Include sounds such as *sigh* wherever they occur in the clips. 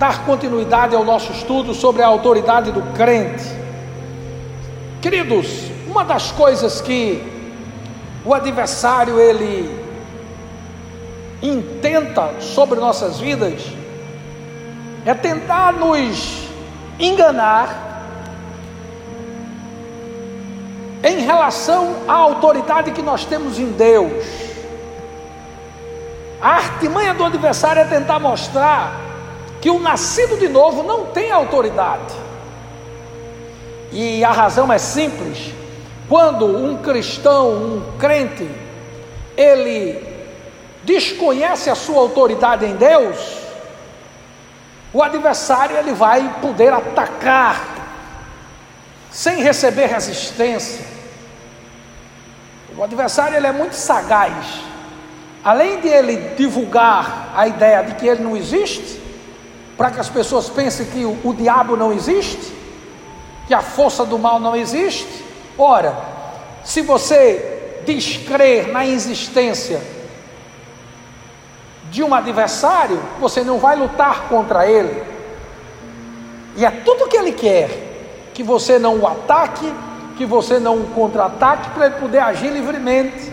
dar continuidade ao nosso estudo sobre a autoridade do crente. Queridos, uma das coisas que o adversário ele intenta sobre nossas vidas é tentar nos enganar em relação à autoridade que nós temos em Deus. A artimanha do adversário é tentar mostrar que o nascido de novo não tem autoridade. E a razão é simples: quando um cristão, um crente, ele desconhece a sua autoridade em Deus, o adversário ele vai poder atacar sem receber resistência. O adversário ele é muito sagaz. Além de ele divulgar a ideia de que ele não existe, para que as pessoas pensem que o, o diabo não existe, que a força do mal não existe. Ora, se você descrer na existência de um adversário, você não vai lutar contra ele. E é tudo que ele quer que você não o ataque, que você não o contra-ataque, para ele poder agir livremente.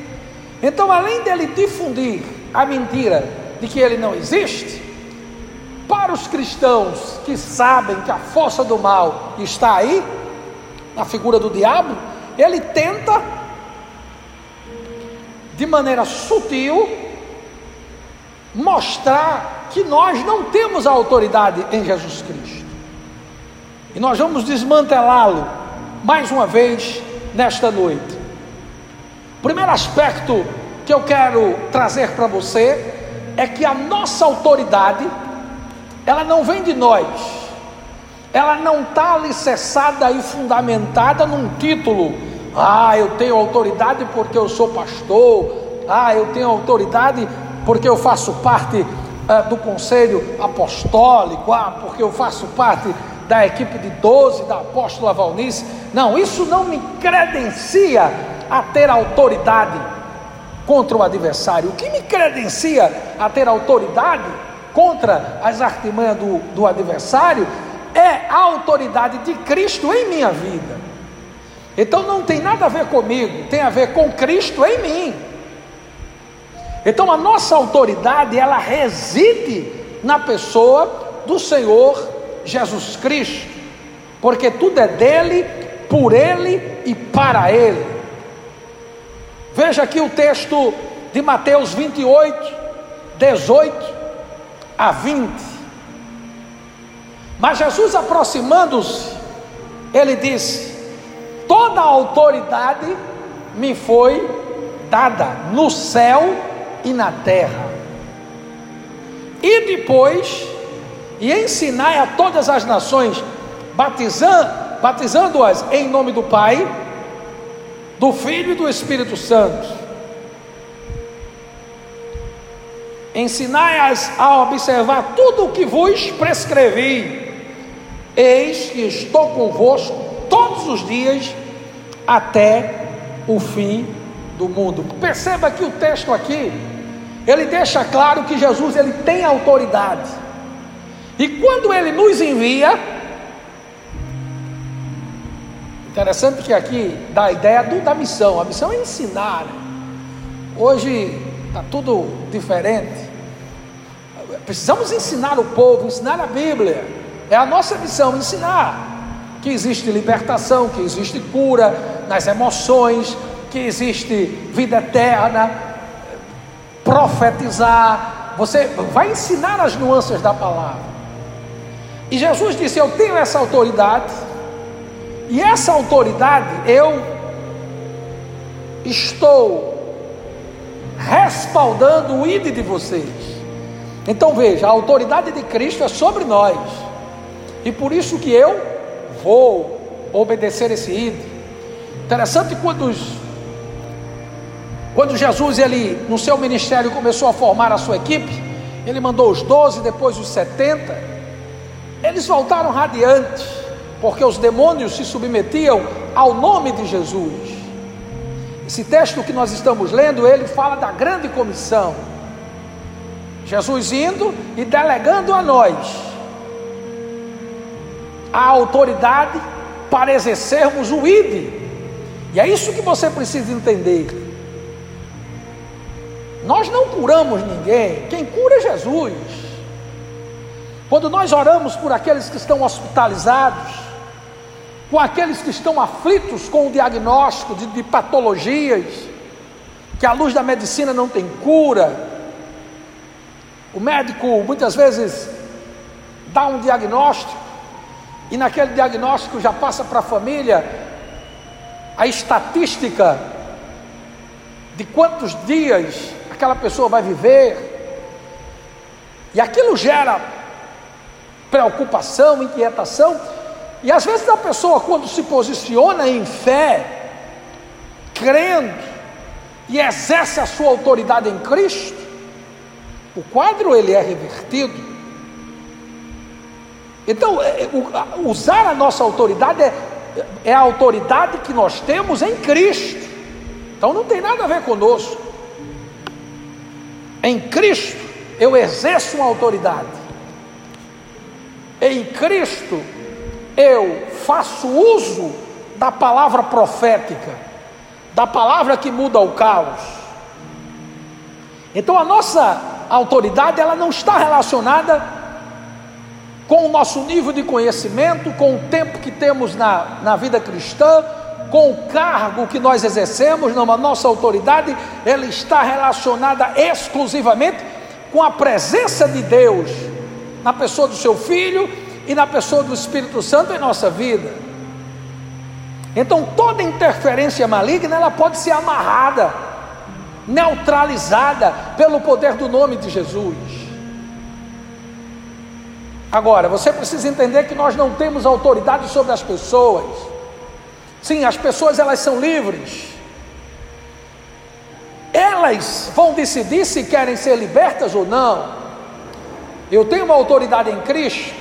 Então, além dele difundir a mentira de que ele não existe, para os cristãos que sabem que a força do mal está aí, na figura do diabo, ele tenta, de maneira sutil, mostrar que nós não temos a autoridade em Jesus Cristo. E nós vamos desmantelá-lo mais uma vez nesta noite. O primeiro aspecto que eu quero trazer para você é que a nossa autoridade, ela não vem de nós, ela não está alicerçada e fundamentada num título. Ah, eu tenho autoridade porque eu sou pastor. Ah, eu tenho autoridade porque eu faço parte ah, do conselho apostólico. Ah, porque eu faço parte da equipe de 12 da apóstola Valnice. Não, isso não me credencia a ter autoridade contra o adversário. O que me credencia a ter autoridade contra as artimanhas do, do adversário é a autoridade de Cristo em minha vida. Então não tem nada a ver comigo, tem a ver com Cristo em mim. Então a nossa autoridade ela reside na pessoa do Senhor Jesus Cristo, porque tudo é dele, por ele e para ele. Veja aqui o texto de Mateus 28, 18 a 20. Mas Jesus aproximando-se, ele disse: Toda a autoridade me foi dada no céu e na terra. E depois e ensinai a todas as nações, batizando, batizando-as em nome do Pai, do Filho e do Espírito Santo. Ensinai-as a observar tudo o que vos prescrevi. Eis que estou convosco todos os dias até o fim do mundo. Perceba que o texto aqui, ele deixa claro que Jesus ele tem autoridade. E quando ele nos envia, interessante que aqui dá a ideia do, da missão, a missão é ensinar. Né? Hoje está tudo diferente. Precisamos ensinar o povo, ensinar a Bíblia. É a nossa missão ensinar que existe libertação, que existe cura nas emoções, que existe vida eterna, profetizar. Você vai ensinar as nuances da palavra. E Jesus disse: Eu tenho essa autoridade, e essa autoridade eu estou respaldando o ID de vocês. Então veja, a autoridade de Cristo é sobre nós, e por isso que eu vou obedecer esse ID. Interessante quando quando Jesus ele no seu ministério começou a formar a sua equipe, ele mandou os doze, depois os setenta. Eles voltaram radiantes, porque os demônios se submetiam ao nome de Jesus. Esse texto que nós estamos lendo, ele fala da grande comissão. Jesus indo e delegando a nós a autoridade para exercermos o ID. E é isso que você precisa entender. Nós não curamos ninguém, quem cura é Jesus. Quando nós oramos por aqueles que estão hospitalizados, com aqueles que estão aflitos com o diagnóstico de, de patologias, que a luz da medicina não tem cura, o médico muitas vezes dá um diagnóstico, e naquele diagnóstico já passa para a família a estatística de quantos dias aquela pessoa vai viver. E aquilo gera preocupação, inquietação. E às vezes a pessoa, quando se posiciona em fé, crendo e exerce a sua autoridade em Cristo, o quadro ele é revertido. Então, é, é, usar a nossa autoridade é, é a autoridade que nós temos em Cristo. Então não tem nada a ver conosco. Em Cristo eu exerço uma autoridade. Em Cristo eu faço uso da palavra profética, da palavra que muda o caos. Então a nossa autoridade ela não está relacionada com o nosso nível de conhecimento, com o tempo que temos na, na vida cristã, com o cargo que nós exercemos, não, a nossa autoridade, ela está relacionada exclusivamente com a presença de Deus na pessoa do seu filho e na pessoa do Espírito Santo em nossa vida. Então toda interferência maligna ela pode ser amarrada, neutralizada pelo poder do nome de Jesus. Agora, você precisa entender que nós não temos autoridade sobre as pessoas. Sim, as pessoas elas são livres. Elas vão decidir se querem ser libertas ou não. Eu tenho uma autoridade em Cristo.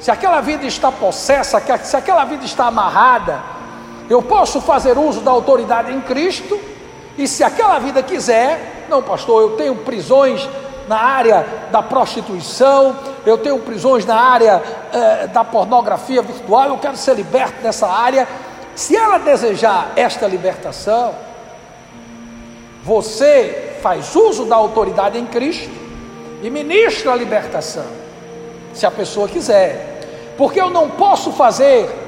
Se aquela vida está possessa, se aquela vida está amarrada, eu posso fazer uso da autoridade em Cristo. E se aquela vida quiser, não, pastor, eu tenho prisões na área da prostituição, eu tenho prisões na área eh, da pornografia virtual, eu quero ser liberto dessa área. Se ela desejar esta libertação, você faz uso da autoridade em Cristo e ministra a libertação, se a pessoa quiser, porque eu não posso fazer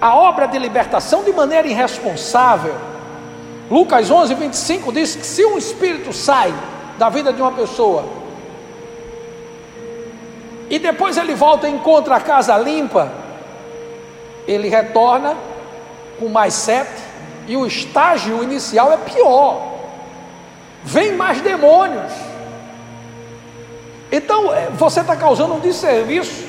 a obra de libertação de maneira irresponsável. Lucas 11, 25 diz que se um espírito sai da vida de uma pessoa e depois ele volta e encontra a casa limpa, ele retorna com mais sete, e o estágio inicial é pior. Vem mais demônios. Então é, você está causando um desserviço.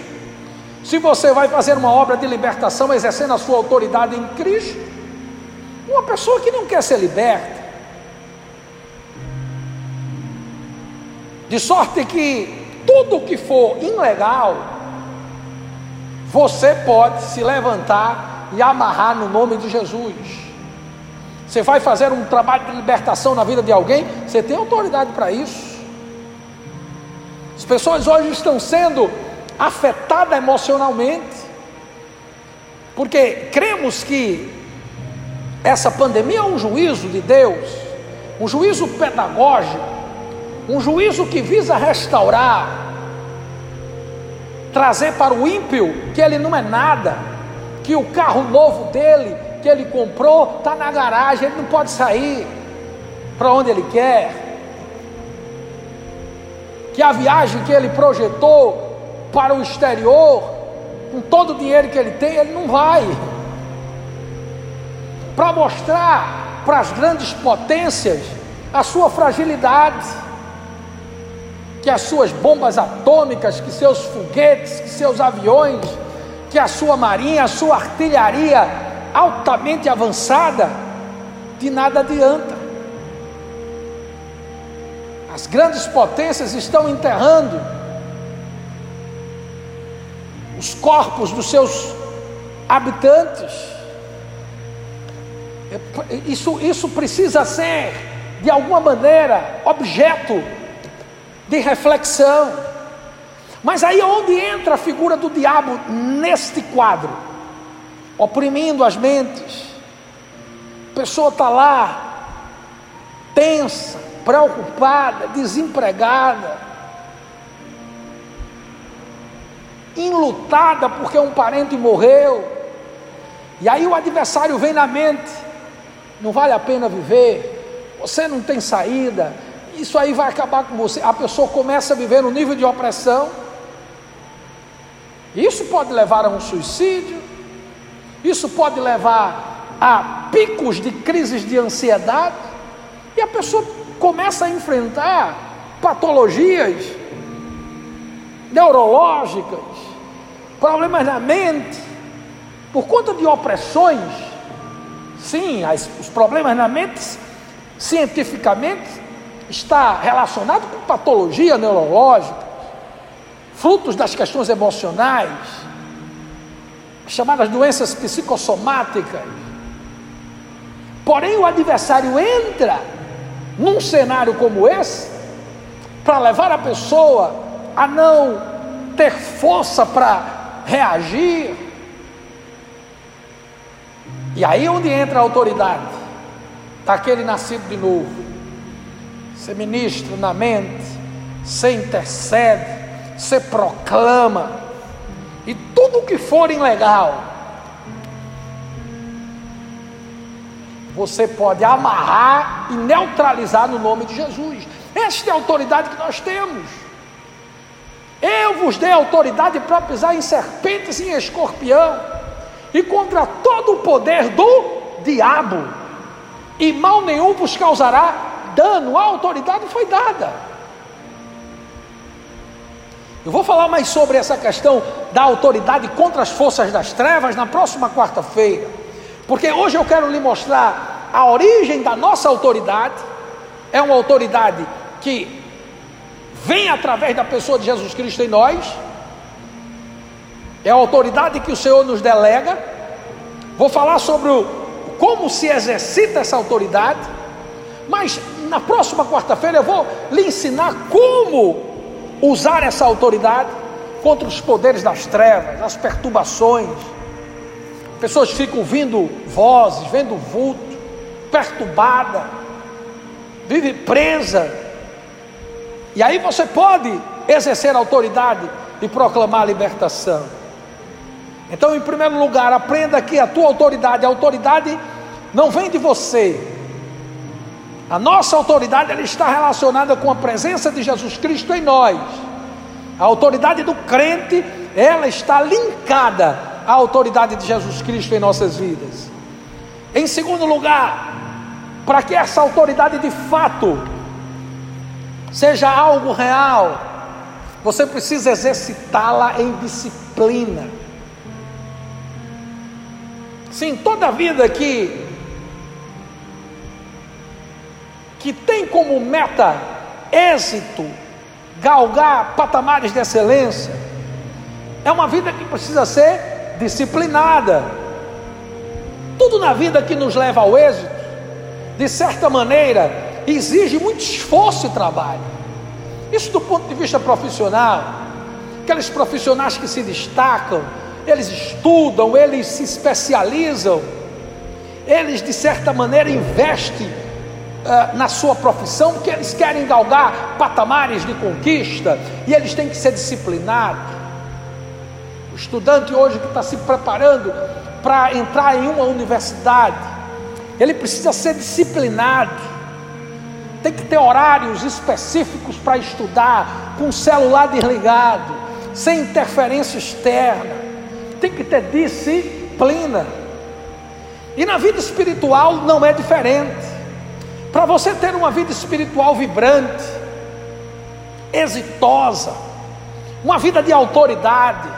Se você vai fazer uma obra de libertação exercendo a sua autoridade em Cristo, uma pessoa que não quer ser liberta, de sorte que tudo que for ilegal, você pode se levantar e amarrar no nome de Jesus. Você vai fazer um trabalho de libertação na vida de alguém, você tem autoridade para isso. As pessoas hoje estão sendo afetadas emocionalmente, porque cremos que essa pandemia é um juízo de Deus, um juízo pedagógico, um juízo que visa restaurar trazer para o ímpio que ele não é nada, que o carro novo dele, que ele comprou, está na garagem, ele não pode sair para onde ele quer, que a viagem que ele projetou para o exterior, com todo o dinheiro que ele tem, ele não vai, para mostrar para as grandes potências a sua fragilidade que as suas bombas atômicas, que seus foguetes, que seus aviões, que a sua marinha, a sua artilharia altamente avançada, de nada adianta. As grandes potências estão enterrando os corpos dos seus habitantes. Isso, isso precisa ser, de alguma maneira, objeto de reflexão. Mas aí é onde entra a figura do diabo neste quadro, oprimindo as mentes. A pessoa está lá, tensa, preocupada, desempregada, enlutada porque um parente morreu. E aí o adversário vem na mente: não vale a pena viver, você não tem saída, isso aí vai acabar com você. A pessoa começa a viver no nível de opressão. Isso pode levar a um suicídio, isso pode levar a picos de crises de ansiedade, e a pessoa começa a enfrentar patologias neurológicas, problemas na mente, por conta de opressões. Sim, as, os problemas na mente, cientificamente, está relacionado com patologia neurológica, frutos das questões emocionais, chamadas doenças psicossomáticas. Porém, o adversário entra num cenário como esse para levar a pessoa a não ter força para reagir. E aí onde entra a autoridade daquele nascido de novo você ministra na mente, você intercede, você proclama, e tudo que for ilegal, você pode amarrar e neutralizar no nome de Jesus. Esta é a autoridade que nós temos. Eu vos dei autoridade para pisar em serpentes e em escorpião, e contra todo o poder do diabo, e mal nenhum vos causará dano, a autoridade foi dada. Eu vou falar mais sobre essa questão da autoridade contra as forças das trevas na próxima quarta-feira, porque hoje eu quero lhe mostrar a origem da nossa autoridade. É uma autoridade que vem através da pessoa de Jesus Cristo em nós, é a autoridade que o Senhor nos delega. Vou falar sobre o, como se exercita essa autoridade, mas na próxima quarta-feira eu vou lhe ensinar como usar essa autoridade contra os poderes das trevas, as perturbações. Pessoas ficam ouvindo vozes, vendo vulto, perturbada, vive presa. E aí você pode exercer autoridade e proclamar a libertação. Então, em primeiro lugar, aprenda que a tua autoridade, a autoridade não vem de você, a nossa autoridade ela está relacionada com a presença de Jesus Cristo em nós. A autoridade do crente, ela está linkada à autoridade de Jesus Cristo em nossas vidas. Em segundo lugar, para que essa autoridade de fato seja algo real, você precisa exercitá-la em disciplina. Sim, toda vida que que tem como meta êxito, galgar patamares de excelência, é uma vida que precisa ser disciplinada. Tudo na vida que nos leva ao êxito, de certa maneira, exige muito esforço e trabalho. Isso do ponto de vista profissional, aqueles profissionais que se destacam, eles estudam, eles se especializam, eles de certa maneira investem uh, na sua profissão, porque eles querem galgar patamares de conquista e eles têm que ser disciplinados. O estudante hoje que está se preparando para entrar em uma universidade, ele precisa ser disciplinado, tem que ter horários específicos para estudar, com o celular desligado, sem interferência externa, tem que ter disciplina. E na vida espiritual não é diferente. Para você ter uma vida espiritual vibrante, exitosa, uma vida de autoridade,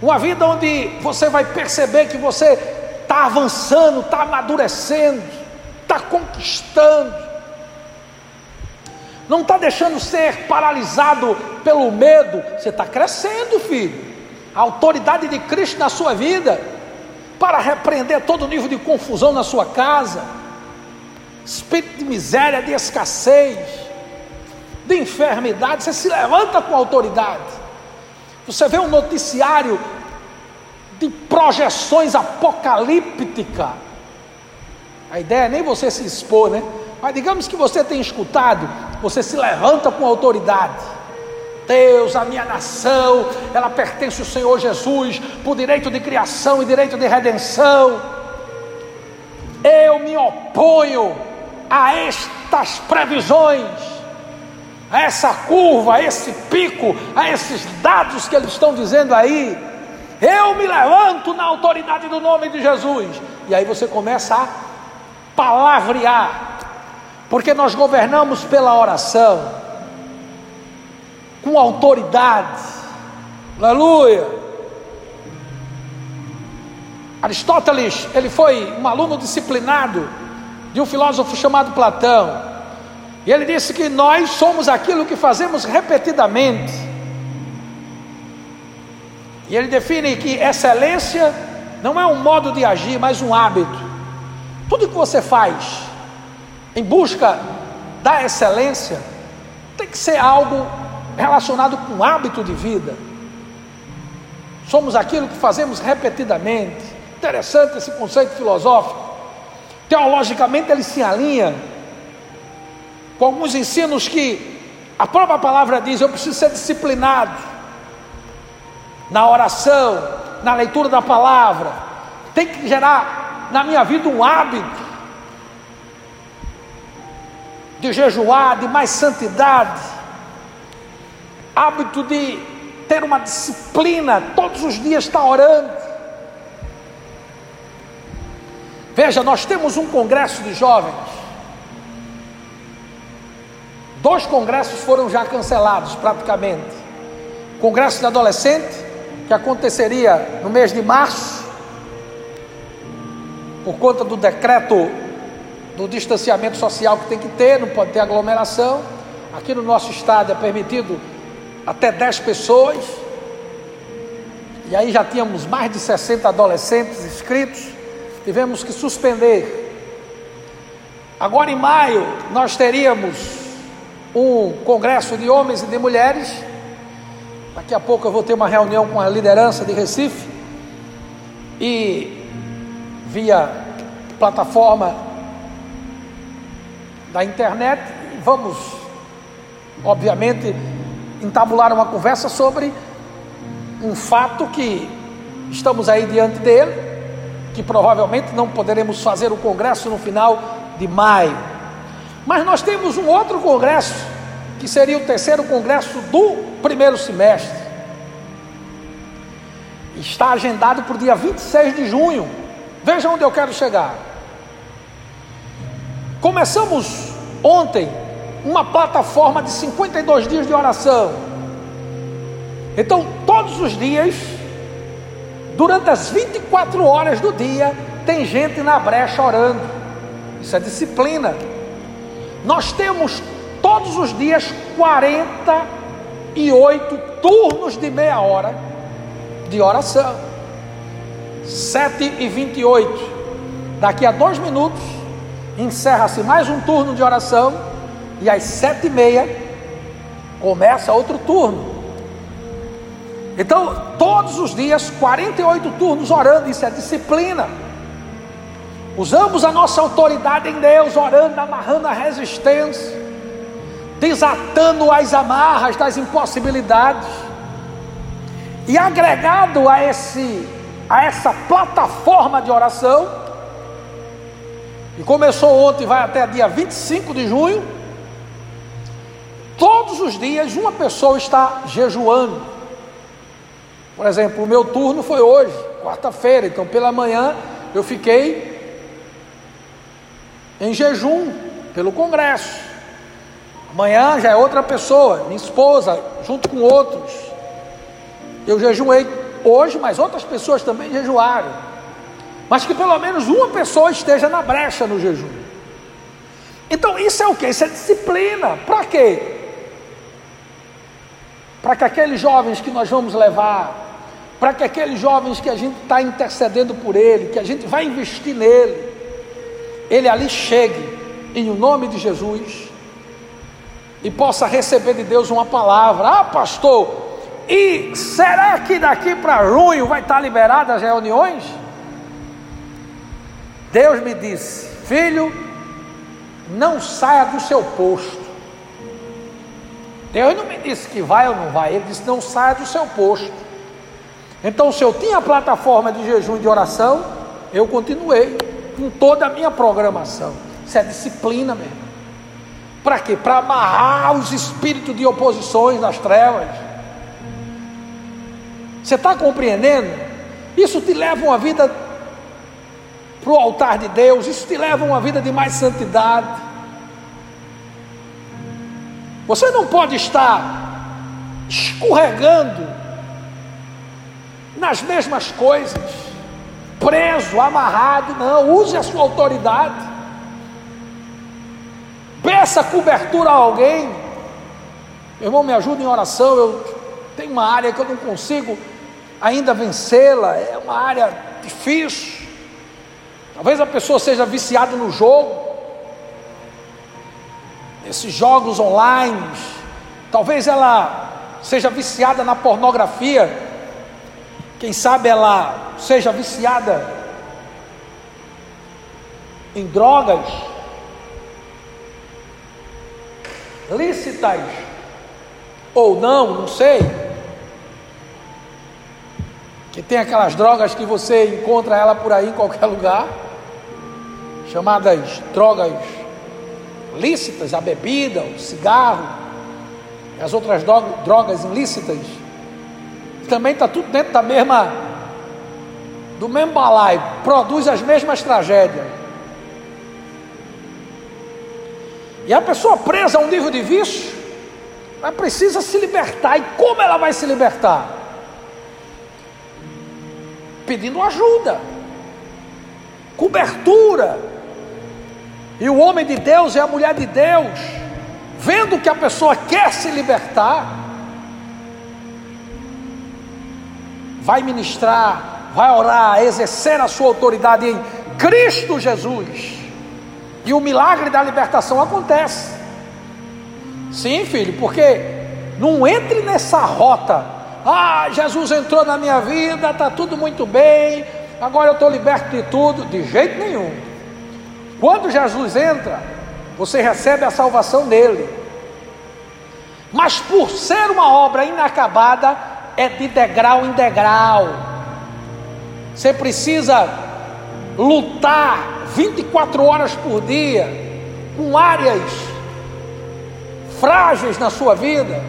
uma vida onde você vai perceber que você está avançando, está amadurecendo, está conquistando, não está deixando ser paralisado pelo medo, você está crescendo, filho. A autoridade de Cristo na sua vida, para repreender todo nível de confusão na sua casa espírito de miséria, de escassez, de enfermidade, você se levanta com autoridade. Você vê um noticiário de projeções apocalípticas. A ideia é nem você se expor, né? Mas digamos que você tem escutado, você se levanta com autoridade. Deus, a minha nação, ela pertence ao Senhor Jesus por direito de criação e direito de redenção. Eu me oponho a estas previsões, a essa curva, a esse pico, a esses dados que eles estão dizendo aí. Eu me levanto na autoridade do nome de Jesus. E aí você começa a palavrear, porque nós governamos pela oração com autoridade. Aleluia. Aristóteles, ele foi um aluno disciplinado de um filósofo chamado Platão. E ele disse que nós somos aquilo que fazemos repetidamente. E ele define que excelência não é um modo de agir, mas um hábito. Tudo que você faz em busca da excelência tem que ser algo relacionado com hábito de vida. Somos aquilo que fazemos repetidamente. Interessante esse conceito filosófico. Teologicamente ele se alinha com alguns ensinos que a própria palavra diz: eu preciso ser disciplinado na oração, na leitura da palavra. Tem que gerar na minha vida um hábito de jejuar, de mais santidade hábito de ter uma disciplina, todos os dias estar orando. Veja, nós temos um congresso de jovens. Dois congressos foram já cancelados praticamente. Congresso de adolescente, que aconteceria no mês de março, por conta do decreto do distanciamento social que tem que ter, não pode ter aglomeração. Aqui no nosso estado é permitido até 10 pessoas, e aí já tínhamos mais de 60 adolescentes inscritos, tivemos que suspender. Agora em maio nós teríamos um congresso de homens e de mulheres. Daqui a pouco eu vou ter uma reunião com a liderança de Recife e via plataforma da internet vamos obviamente entabular uma conversa sobre um fato que estamos aí diante dele, que provavelmente não poderemos fazer o congresso no final de maio. Mas nós temos um outro congresso, que seria o terceiro congresso do primeiro semestre. Está agendado para o dia 26 de junho. Veja onde eu quero chegar. Começamos ontem uma plataforma de 52 dias de oração. Então, todos os dias, durante as 24 horas do dia, tem gente na brecha orando. Isso é disciplina. Nós temos todos os dias 48 turnos de meia hora de oração. 7 e 28. Daqui a dois minutos, encerra-se mais um turno de oração e às sete e meia começa outro turno. Então, todos os dias, 48 turnos orando, isso é disciplina. Usamos a nossa autoridade em Deus, orando, amarrando a resistência, desatando as amarras das impossibilidades. E agregado a, esse, a essa plataforma de oração, e começou ontem, vai até dia 25 de junho, Todos os dias uma pessoa está jejuando. Por exemplo, o meu turno foi hoje, quarta-feira, então pela manhã eu fiquei em jejum pelo congresso. Amanhã já é outra pessoa, minha esposa, junto com outros. Eu jejuei hoje, mas outras pessoas também jejuaram. Mas que pelo menos uma pessoa esteja na brecha no jejum. Então isso é o que? Isso é disciplina. Para quê? para que aqueles jovens que nós vamos levar, para que aqueles jovens que a gente está intercedendo por ele, que a gente vai investir nele, ele ali chegue, em o nome de Jesus, e possa receber de Deus uma palavra. Ah, pastor, e será que daqui para junho vai estar liberadas as reuniões? Deus me disse, filho, não saia do seu posto. Deus não me disse que vai ou não vai, Ele disse não saia do seu posto. Então, se eu tinha a plataforma de jejum e de oração, eu continuei com toda a minha programação. Isso é disciplina mesmo. Para quê? Para amarrar os espíritos de oposições nas trevas. Você está compreendendo? Isso te leva uma vida para o altar de Deus, isso te leva a uma vida de mais santidade. Você não pode estar escorregando nas mesmas coisas, preso, amarrado, não, use a sua autoridade. Peça cobertura a alguém. Meu irmão, me ajuda em oração. Eu tenho uma área que eu não consigo ainda vencê-la, é uma área difícil. Talvez a pessoa seja viciada no jogo, esses jogos online. Talvez ela seja viciada na pornografia. Quem sabe ela seja viciada em drogas lícitas ou não, não sei. Que tem aquelas drogas que você encontra ela por aí em qualquer *laughs* lugar chamadas drogas lícitas, a bebida, o cigarro, as outras drogas ilícitas, também está tudo dentro da mesma, do mesmo balaio, produz as mesmas tragédias. E a pessoa presa a um nível de vício, ela precisa se libertar. E como ela vai se libertar? Pedindo ajuda, cobertura, e o homem de Deus e a mulher de Deus, vendo que a pessoa quer se libertar, vai ministrar, vai orar, exercer a sua autoridade em Cristo Jesus. E o milagre da libertação acontece. Sim, filho, porque não entre nessa rota. Ah, Jesus entrou na minha vida, está tudo muito bem, agora eu estou liberto de tudo. De jeito nenhum. Quando Jesus entra, você recebe a salvação dele. Mas por ser uma obra inacabada, é de degrau em degrau. Você precisa lutar 24 horas por dia com áreas frágeis na sua vida.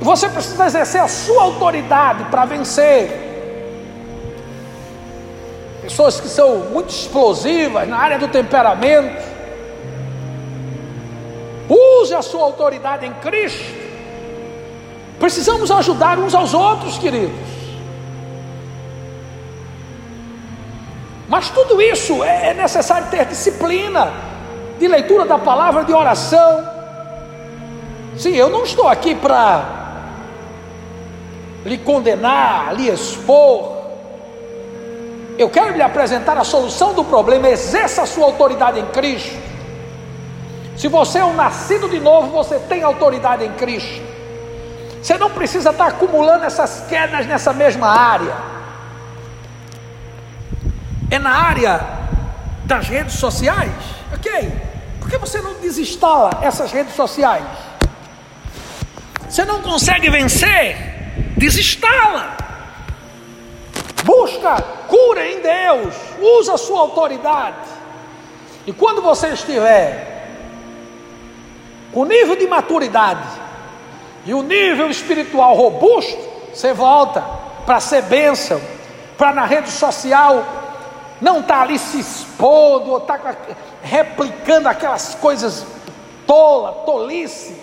Você precisa exercer a sua autoridade para vencer pessoas que são muito explosivas na área do temperamento. Use a sua autoridade em Cristo. Precisamos ajudar uns aos outros, queridos. Mas tudo isso é, é necessário ter disciplina de leitura da palavra, de oração. Sim, eu não estou aqui para lhe condenar, lhe expor. Eu quero lhe apresentar a solução do problema. Exerça a sua autoridade em Cristo. Se você é um nascido de novo, você tem autoridade em Cristo. Você não precisa estar acumulando essas quedas nessa mesma área. É na área das redes sociais? Ok. Por que você não desinstala essas redes sociais? Você não consegue vencer? Desinstala. Busca cura em Deus, usa a sua autoridade. E quando você estiver com nível de maturidade e o nível espiritual robusto, você volta para ser bênção, para na rede social não estar tá ali se expondo ou estar tá replicando aquelas coisas tolas, tolices,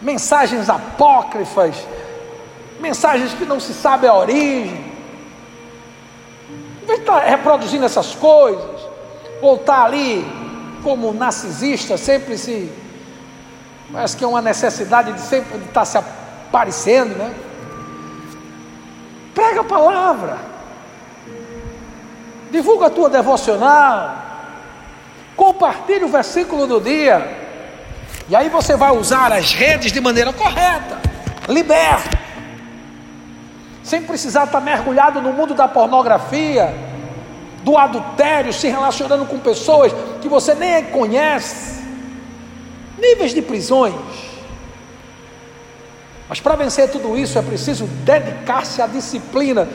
mensagens apócrifas, mensagens que não se sabe a origem. Vez de estar reproduzindo essas coisas, ou estar ali como narcisista, sempre se. Parece que é uma necessidade de sempre estar se aparecendo, né? Prega a palavra, divulga a tua devocional, compartilhe o versículo do dia. E aí você vai usar as redes de maneira correta, liberta, sem precisar estar mergulhado no mundo da pornografia, do adultério, se relacionando com pessoas que você nem conhece, níveis de prisões. Mas para vencer tudo isso é preciso dedicar-se à disciplina.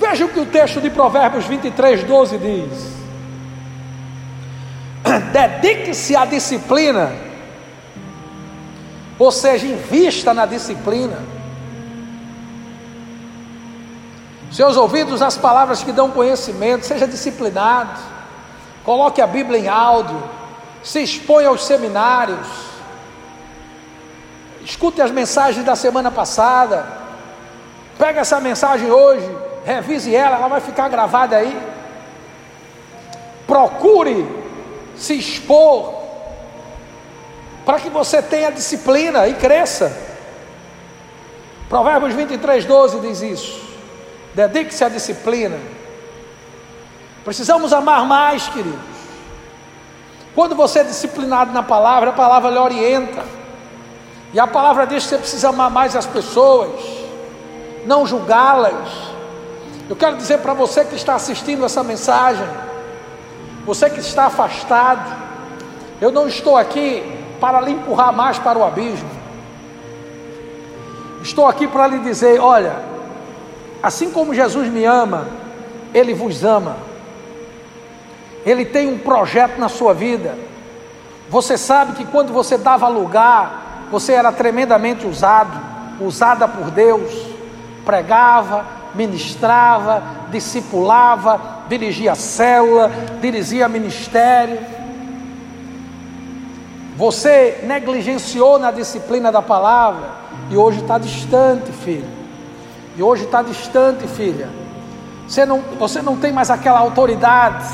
Veja o que o texto de Provérbios 23, 12 diz. *clears throat* Dedique-se à disciplina, ou seja, invista na disciplina. Seus ouvidos, as palavras que dão conhecimento, seja disciplinado. Coloque a Bíblia em áudio, se exponha aos seminários. Escute as mensagens da semana passada. Pega essa mensagem hoje, revise ela, ela vai ficar gravada aí. Procure se expor para que você tenha disciplina e cresça. Provérbios 23, 12 diz isso. Dedique-se à disciplina. Precisamos amar mais, queridos. Quando você é disciplinado na palavra, a palavra lhe orienta. E a palavra diz que você precisa amar mais as pessoas, não julgá-las. Eu quero dizer para você que está assistindo essa mensagem, você que está afastado, eu não estou aqui para lhe empurrar mais para o abismo. Estou aqui para lhe dizer: olha, assim como Jesus me ama, Ele vos ama. Ele tem um projeto na sua vida. Você sabe que quando você dava lugar, você era tremendamente usado, usada por Deus, pregava, ministrava, discipulava, dirigia célula, dirigia ministério. Você negligenciou na disciplina da palavra e hoje está distante, filho. E hoje está distante, filha. Você não, você não tem mais aquela autoridade.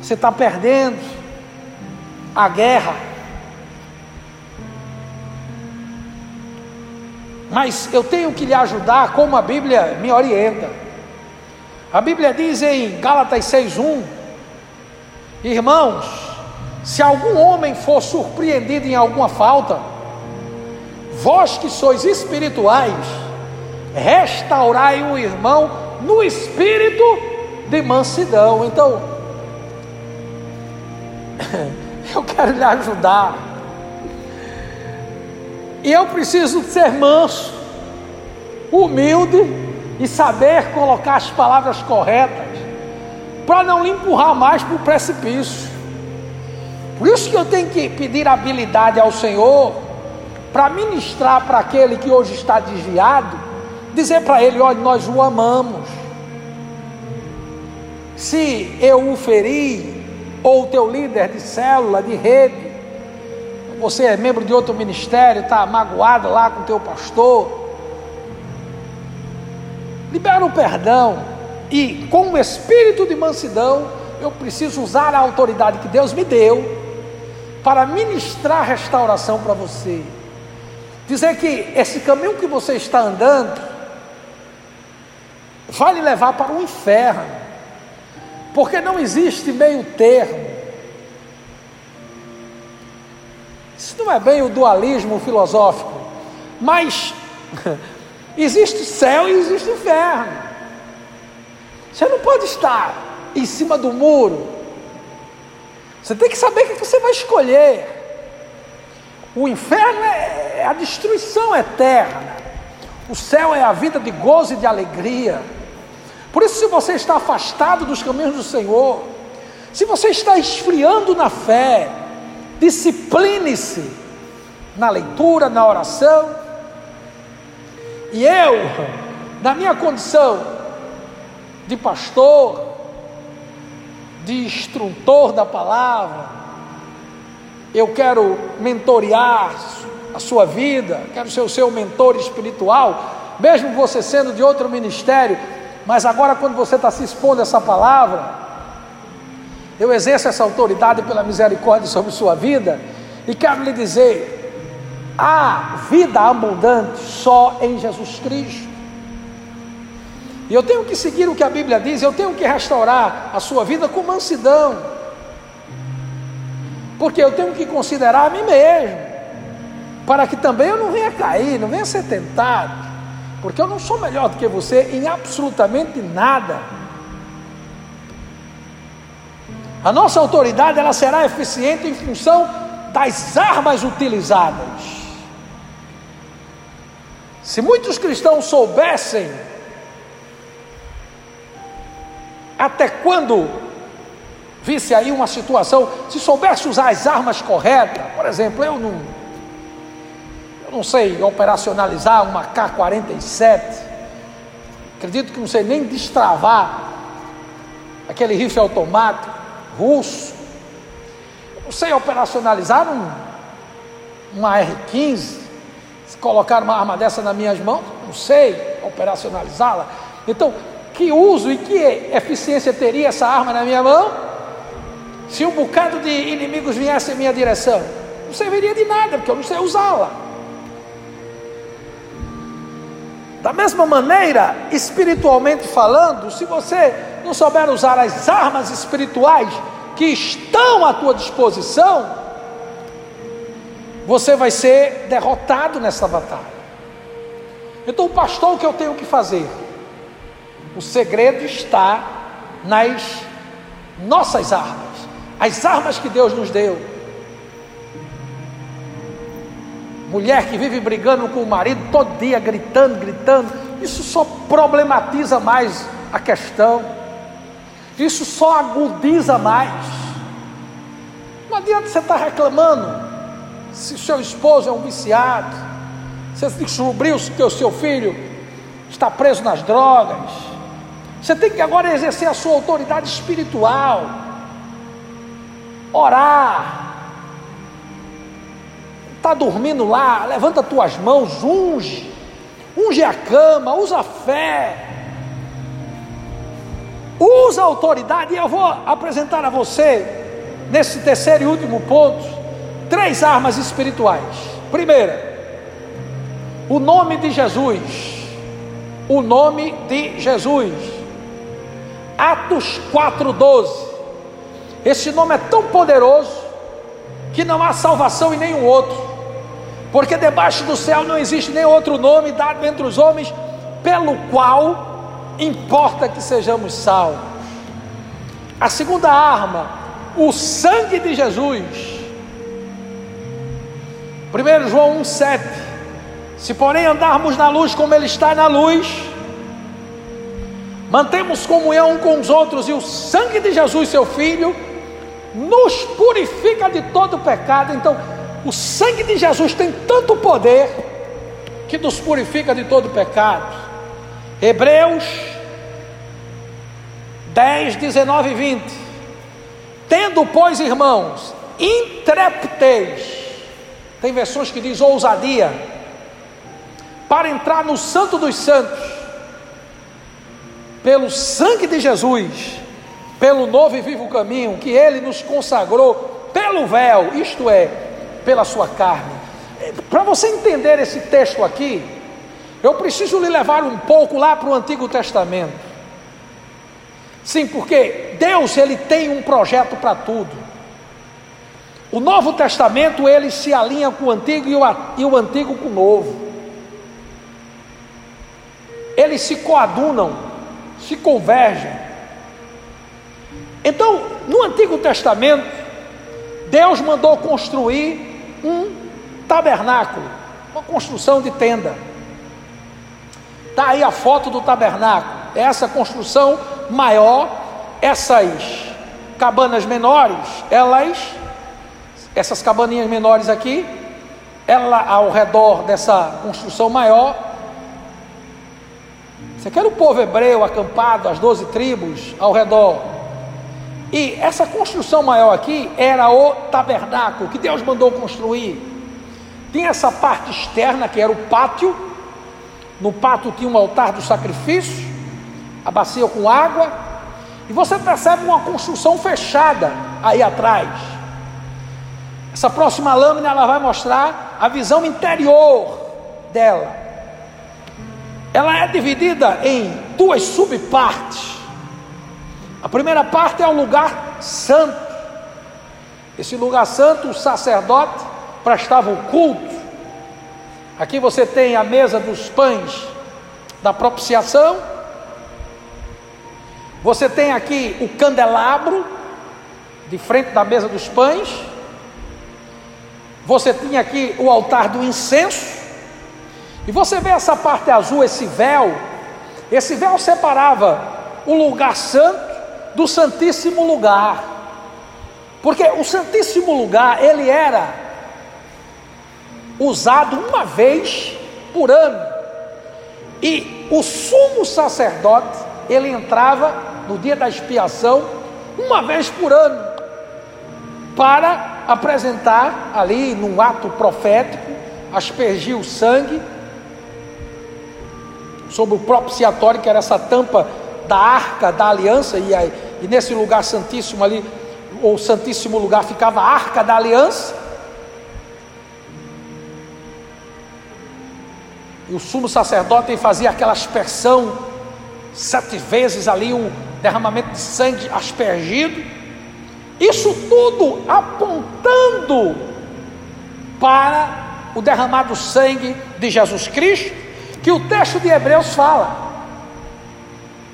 Você está perdendo a guerra. Mas eu tenho que lhe ajudar como a Bíblia me orienta. A Bíblia diz em Gálatas 6:1, irmãos, se algum homem for surpreendido em alguma falta, vós que sois espirituais, restaurai o irmão no espírito de mansidão. Então, *laughs* eu quero lhe ajudar. E eu preciso ser manso, humilde e saber colocar as palavras corretas para não lhe empurrar mais para o precipício. Por isso que eu tenho que pedir habilidade ao Senhor para ministrar para aquele que hoje está desviado, dizer para ele: olha, nós o amamos. Se eu o feri, ou o teu líder de célula, de rede, você é membro de outro ministério, está magoado lá com o teu pastor, libera o perdão e com o espírito de mansidão, eu preciso usar a autoridade que Deus me deu para ministrar restauração para você. Dizer que esse caminho que você está andando vai lhe levar para o inferno, porque não existe meio termo. Isso não é bem o dualismo filosófico, mas *laughs* existe céu e existe inferno. Você não pode estar em cima do muro. Você tem que saber o que você vai escolher. O inferno é a destruição eterna. O céu é a vida de gozo e de alegria. Por isso, se você está afastado dos caminhos do Senhor, se você está esfriando na fé, discipline-se na leitura, na oração. E eu, na minha condição de pastor, de instrutor da palavra, eu quero mentorear a sua vida, quero ser o seu mentor espiritual, mesmo você sendo de outro ministério, mas agora quando você está se expondo a essa palavra, eu exerço essa autoridade pela misericórdia sobre sua vida e quero lhe dizer: há vida abundante só em Jesus Cristo. E eu tenho que seguir o que a Bíblia diz, eu tenho que restaurar a sua vida com mansidão. porque eu tenho que considerar a mim mesmo, para que também eu não venha cair, não venha ser tentado, porque eu não sou melhor do que você em absolutamente nada. A nossa autoridade ela será eficiente em função das armas utilizadas. Se muitos cristãos soubessem até quando visse aí uma situação, se soubesse usar as armas corretas, por exemplo, eu não, não sei operacionalizar uma K-47, acredito que não sei nem destravar aquele rifle automático russo, não sei operacionalizar um, uma R-15, se colocar uma arma dessa nas minhas mãos, não sei operacionalizá-la. Então, que uso e que eficiência teria essa arma na minha mão? Se um bocado de inimigos viesse em minha direção, não serviria de nada, porque eu não sei usá-la. Da mesma maneira, espiritualmente falando, se você não souber usar as armas espirituais que estão à tua disposição, você vai ser derrotado nessa batalha. Então, pastor, o que eu tenho que fazer? O segredo está nas nossas armas, as armas que Deus nos deu. Mulher que vive brigando com o marido todo dia, gritando, gritando, isso só problematiza mais a questão, isso só agudiza mais. Não adianta você estar reclamando se seu esposo é um viciado, se descobriu que o seu filho está preso nas drogas, você tem que agora exercer a sua autoridade espiritual, orar. Está dormindo lá, levanta tuas mãos, unge, unge a cama, usa a fé, usa a autoridade. E eu vou apresentar a você, nesse terceiro e último ponto, três armas espirituais. Primeira, o nome de Jesus. O nome de Jesus. Atos 4,12. Esse nome é tão poderoso que não há salvação em nenhum outro, porque debaixo do céu não existe nem outro nome dado entre os homens pelo qual importa que sejamos salvos. A segunda arma, o sangue de Jesus. 1 João 1,7: Se porém andarmos na luz como Ele está na luz, mantemos comunhão com os outros, e o sangue de Jesus, seu Filho, nos purifica de todo pecado. Então, o sangue de Jesus tem tanto poder que nos purifica de todo pecado. Hebreus 10, 19 e 20. Tendo, pois, irmãos, intrepidez, tem versões que diz ousadia, para entrar no Santo dos Santos, pelo sangue de Jesus, pelo novo e vivo caminho que ele nos consagrou, pelo véu, isto é, pela sua carne. Para você entender esse texto aqui, eu preciso lhe levar um pouco lá para o Antigo Testamento. Sim, porque Deus ele tem um projeto para tudo. O Novo Testamento ele se alinha com o Antigo e o, e o Antigo com o Novo. Eles se coadunam se convergem. Então, no Antigo Testamento, Deus mandou construir um tabernáculo, uma construção de tenda. Está aí a foto do tabernáculo. É essa construção maior, essas cabanas menores, elas, essas cabaninhas menores aqui, ela ao redor dessa construção maior, você quer o povo hebreu acampado, as doze tribos ao redor. E essa construção maior aqui era o tabernáculo que Deus mandou construir. Tinha essa parte externa que era o pátio. No pátio tinha um altar do sacrifício, a bacia com água. E você percebe uma construção fechada aí atrás. Essa próxima lâmina ela vai mostrar a visão interior dela ela é dividida em duas subpartes. A primeira parte é o lugar santo, Esse lugar santo, o sacerdote prestava o culto. Aqui você tem a mesa dos pães da propiciação. Você tem aqui o candelabro de frente da mesa dos pães. Você tinha aqui o altar do incenso. E você vê essa parte azul, esse véu. Esse véu separava o lugar santo do santíssimo lugar. Porque o santíssimo lugar, ele era usado uma vez por ano. E o sumo sacerdote, ele entrava no dia da expiação, uma vez por ano, para apresentar ali num ato profético, aspergir o sangue sobre o propiciatório, que era essa tampa da arca da aliança, e, aí, e nesse lugar santíssimo ali, ou santíssimo lugar, ficava a arca da aliança. E o sumo sacerdote fazia aquela aspersão, sete vezes ali o derramamento de sangue aspergido. Isso tudo apontando para o derramado sangue de Jesus Cristo, que o texto de Hebreus fala.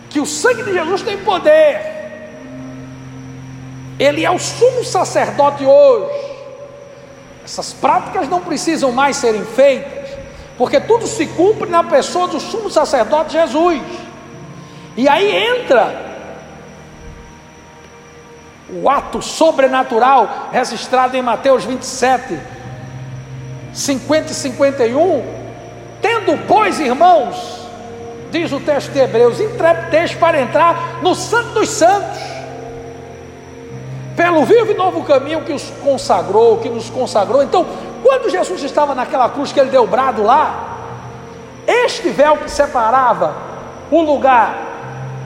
Que o sangue de Jesus tem poder. Ele é o sumo sacerdote hoje. Essas práticas não precisam mais serem feitas porque tudo se cumpre na pessoa do sumo sacerdote Jesus. E aí entra o ato sobrenatural registrado em Mateus 27, 50 e 51. Tendo, pois, irmãos, diz o texto de Hebreus, intrepidez para entrar no Santo dos Santos, pelo vivo e novo caminho que os consagrou, que nos consagrou. Então, quando Jesus estava naquela cruz que ele deu brado lá, este véu que separava o lugar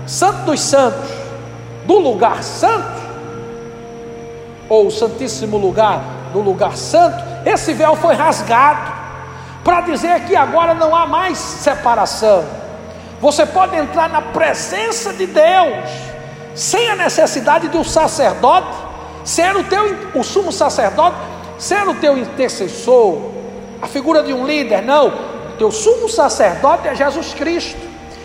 santo dos santos do lugar santo, ou o santíssimo lugar do lugar santo, esse véu foi rasgado para dizer que agora não há mais separação. Você pode entrar na presença de Deus sem a necessidade do sacerdote ser o teu o sumo sacerdote ser o teu intercessor, a figura de um líder, não. O teu sumo sacerdote é Jesus Cristo.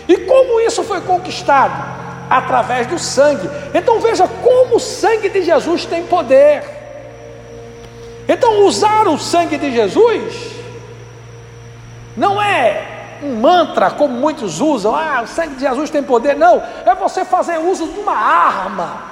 E como isso foi conquistado? Através do sangue. Então veja como o sangue de Jesus tem poder. Então usar o sangue de Jesus não é um mantra como muitos usam, ah, o sangue de Jesus tem poder. Não, é você fazer uso de uma arma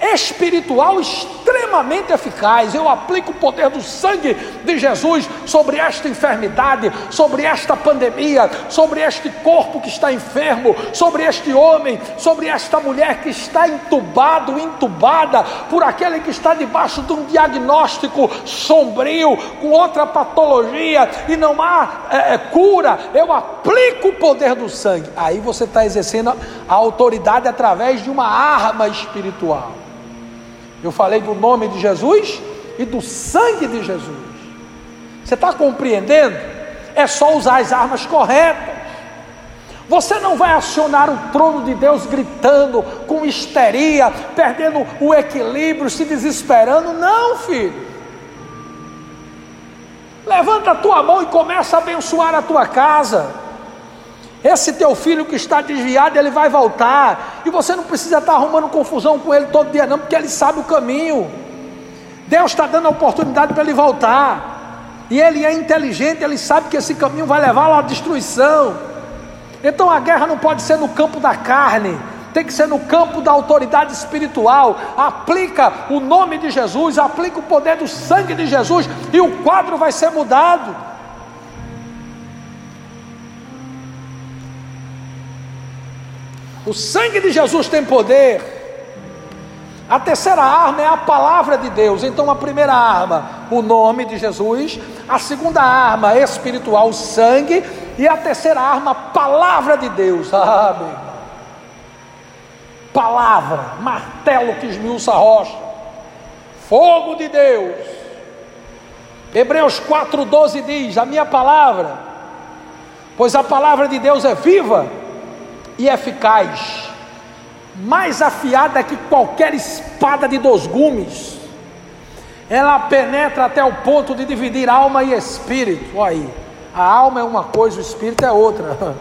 espiritual extremamente eficaz. Eu aplico o poder do sangue de Jesus sobre esta enfermidade, sobre esta pandemia, sobre este corpo que está enfermo, sobre este homem, sobre esta mulher que está entubado, entubada por aquele que está debaixo de um diagnóstico sombrio, com outra patologia e não há é, é cura. Eu aplico o poder do sangue. Aí você está exercendo a autoridade através de uma arma espiritual. Eu falei do nome de Jesus e do sangue de Jesus. Você está compreendendo? É só usar as armas corretas. Você não vai acionar o trono de Deus gritando, com histeria, perdendo o equilíbrio, se desesperando. Não, filho. Levanta a tua mão e começa a abençoar a tua casa. Esse teu filho que está desviado, ele vai voltar. E você não precisa estar arrumando confusão com ele todo dia, não, porque ele sabe o caminho. Deus está dando a oportunidade para ele voltar. E ele é inteligente, ele sabe que esse caminho vai levá-lo à destruição. Então a guerra não pode ser no campo da carne, tem que ser no campo da autoridade espiritual. Aplica o nome de Jesus, aplica o poder do sangue de Jesus, e o quadro vai ser mudado. O sangue de Jesus tem poder. A terceira arma é a palavra de Deus. Então, a primeira arma, o nome de Jesus. A segunda arma espiritual, o sangue. E a terceira arma, a palavra de Deus. *laughs* Ah, meu irmão. Palavra, martelo que esmiuça a rocha. Fogo de Deus. Hebreus 4,12 diz: A minha palavra, pois a palavra de Deus é viva e eficaz, mais afiada que qualquer espada de dois gumes, ela penetra até o ponto de dividir alma e espírito. Olha aí, a alma é uma coisa, o espírito é outra. *laughs*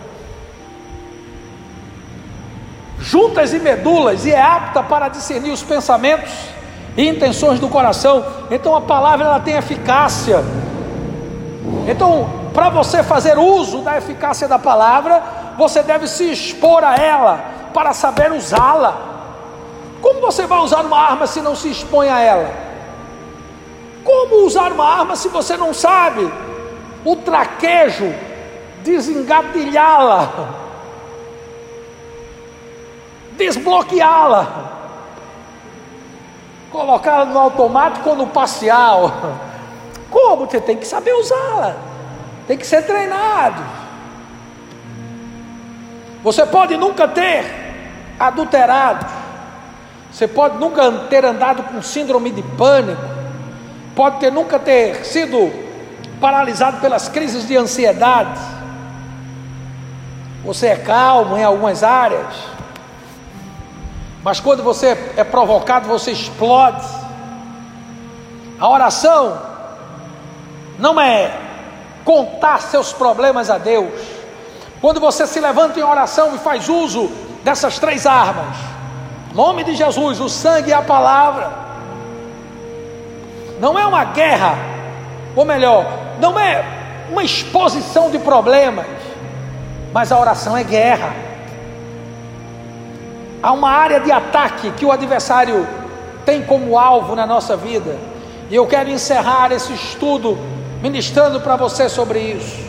Juntas e medulas, e é apta para discernir os pensamentos e intenções do coração. Então a palavra ela tem eficácia. Então, para você fazer uso da eficácia da palavra, você deve se expor a ela para saber usá-la. Como você vai usar uma arma se não se expõe a ela? Como usar uma arma se você não sabe o traquejo, desengatilhá-la, desbloqueá-la, colocá-la no automático ou no parcial? Como? Você tem que saber usá-la, tem que ser treinado. Você pode nunca ter adulterado, você pode nunca ter andado com síndrome de pânico, pode ter nunca ter sido paralisado pelas crises de ansiedade. Você é calmo em algumas áreas, mas quando você é provocado, você explode. A oração não é contar seus problemas a Deus. Quando você se levanta em oração e faz uso dessas três armas, nome de Jesus, o sangue e a palavra, não é uma guerra, ou melhor, não é uma exposição de problemas, mas a oração é guerra. Há uma área de ataque que o adversário tem como alvo na nossa vida, e eu quero encerrar esse estudo ministrando para você sobre isso.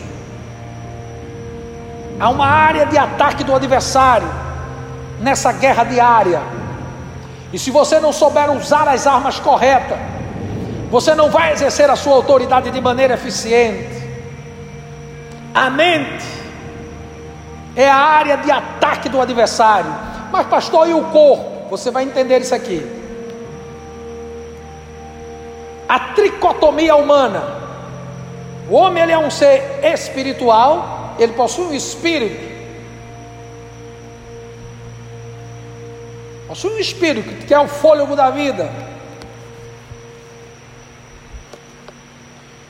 Há uma área de ataque do adversário nessa guerra diária. E se você não souber usar as armas corretas, você não vai exercer a sua autoridade de maneira eficiente. A mente é a área de ataque do adversário. Mas, pastor, e o corpo? Você vai entender isso aqui. A tricotomia humana o homem ele é um ser espiritual, ele possui um espírito. Possui um espírito que é o fôlego da vida.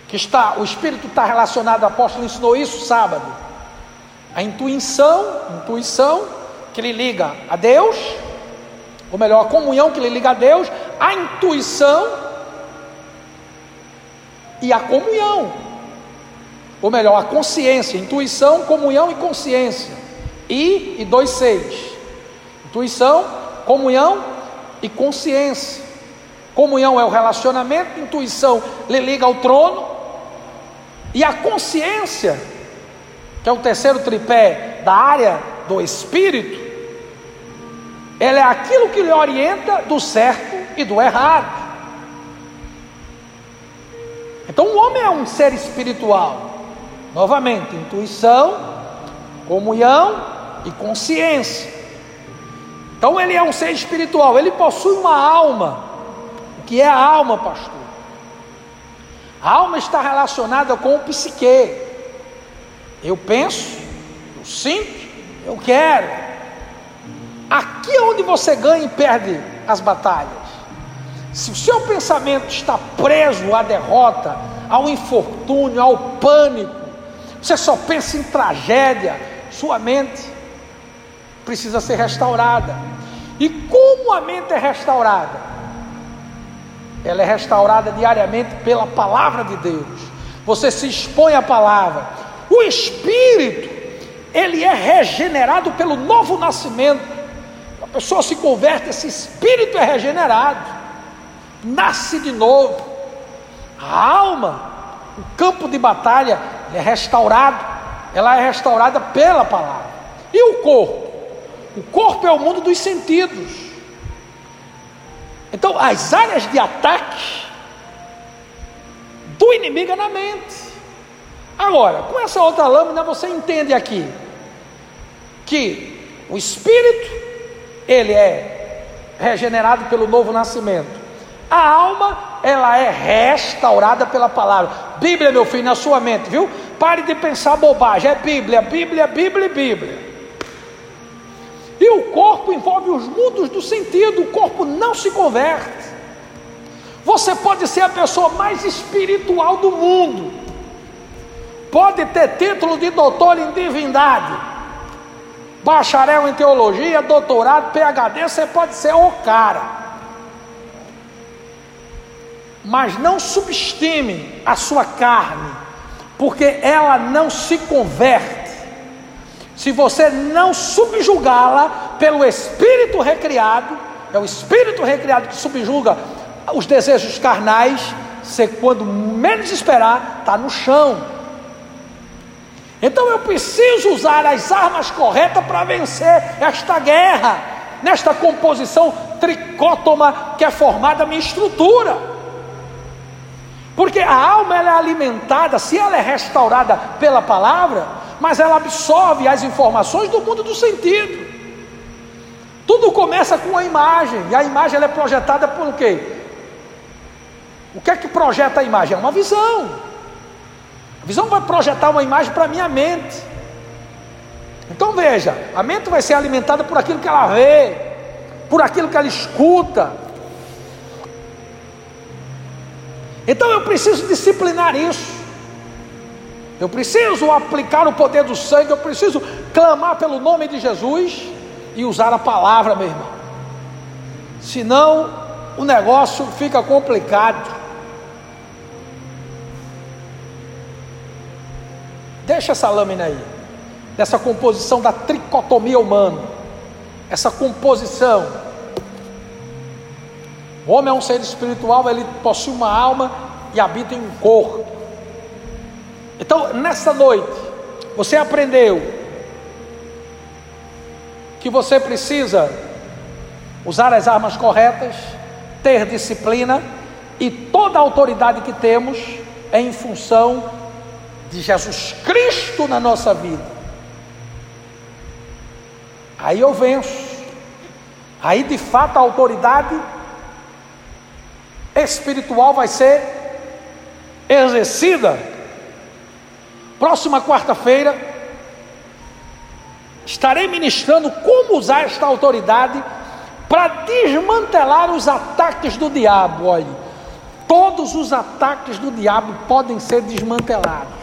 Que está, o espírito está relacionado, o apóstolo ensinou isso sábado. A intuição, intuição que lhe liga a Deus, ou melhor, a comunhão que lhe liga a Deus, a intuição e a comunhão ou melhor, a consciência, intuição, comunhão e consciência. I e dois seis. Intuição, comunhão e consciência. Comunhão é o relacionamento, intuição lhe liga ao trono, e a consciência, que é o terceiro tripé da área do espírito, ela é aquilo que lhe orienta do certo e do errado. Então o homem é um ser espiritual. Novamente, intuição, comunhão e consciência. Então ele é um ser espiritual, ele possui uma alma. O que é a alma, pastor? A alma está relacionada com o psique. Eu penso, eu sinto, eu quero. Aqui é onde você ganha e perde as batalhas. Se o seu pensamento está preso à derrota, ao infortúnio, ao pânico, você só pensa em tragédia, sua mente precisa ser restaurada. E como a mente é restaurada? Ela é restaurada diariamente pela palavra de Deus. Você se expõe à palavra. O espírito, ele é regenerado pelo novo nascimento. A pessoa se converte, esse espírito é regenerado, nasce de novo. A alma, o campo de batalha é restaurado, ela é restaurada pela palavra. E o corpo? O corpo é o mundo dos sentidos. Então, as áreas de ataque do inimigo é na mente. Agora, com essa outra lâmina, você entende aqui que o espírito, ele é regenerado pelo novo nascimento. A alma, ela é restaurada pela palavra. Bíblia, meu filho, na sua mente, viu? Pare de pensar bobagem. É Bíblia, Bíblia, Bíblia, Bíblia. E o corpo envolve os mundos do sentido. O corpo não se converte. Você pode ser a pessoa mais espiritual do mundo, pode ter título de doutor em divindade, bacharel em teologia, doutorado, PhD, você pode ser o cara. Mas não subestime a sua carne, porque ela não se converte se você não subjugá-la pelo espírito recriado, é o espírito recriado que subjuga os desejos carnais, você quando menos esperar, está no chão. Então eu preciso usar as armas corretas para vencer esta guerra, nesta composição tricótoma que é formada a minha estrutura. Porque a alma ela é alimentada, se ela é restaurada pela palavra, mas ela absorve as informações do mundo do sentido. Tudo começa com a imagem, e a imagem ela é projetada por quê? O que é que projeta a imagem? É uma visão. A visão vai projetar uma imagem para a minha mente. Então veja, a mente vai ser alimentada por aquilo que ela vê, por aquilo que ela escuta. Então eu preciso disciplinar isso. Eu preciso aplicar o poder do sangue, eu preciso clamar pelo nome de Jesus e usar a palavra, meu irmão. Senão o negócio fica complicado. Deixa essa lâmina aí, dessa composição da tricotomia humana, essa composição. Homem é um ser espiritual, ele possui uma alma e habita em um corpo. Então, nessa noite, você aprendeu que você precisa usar as armas corretas, ter disciplina e toda a autoridade que temos é em função de Jesus Cristo na nossa vida. Aí eu venço. Aí de fato a autoridade espiritual vai ser exercida Próxima quarta-feira, estarei ministrando como usar esta autoridade para desmantelar os ataques do diabo. Olhe, todos os ataques do diabo podem ser desmantelados.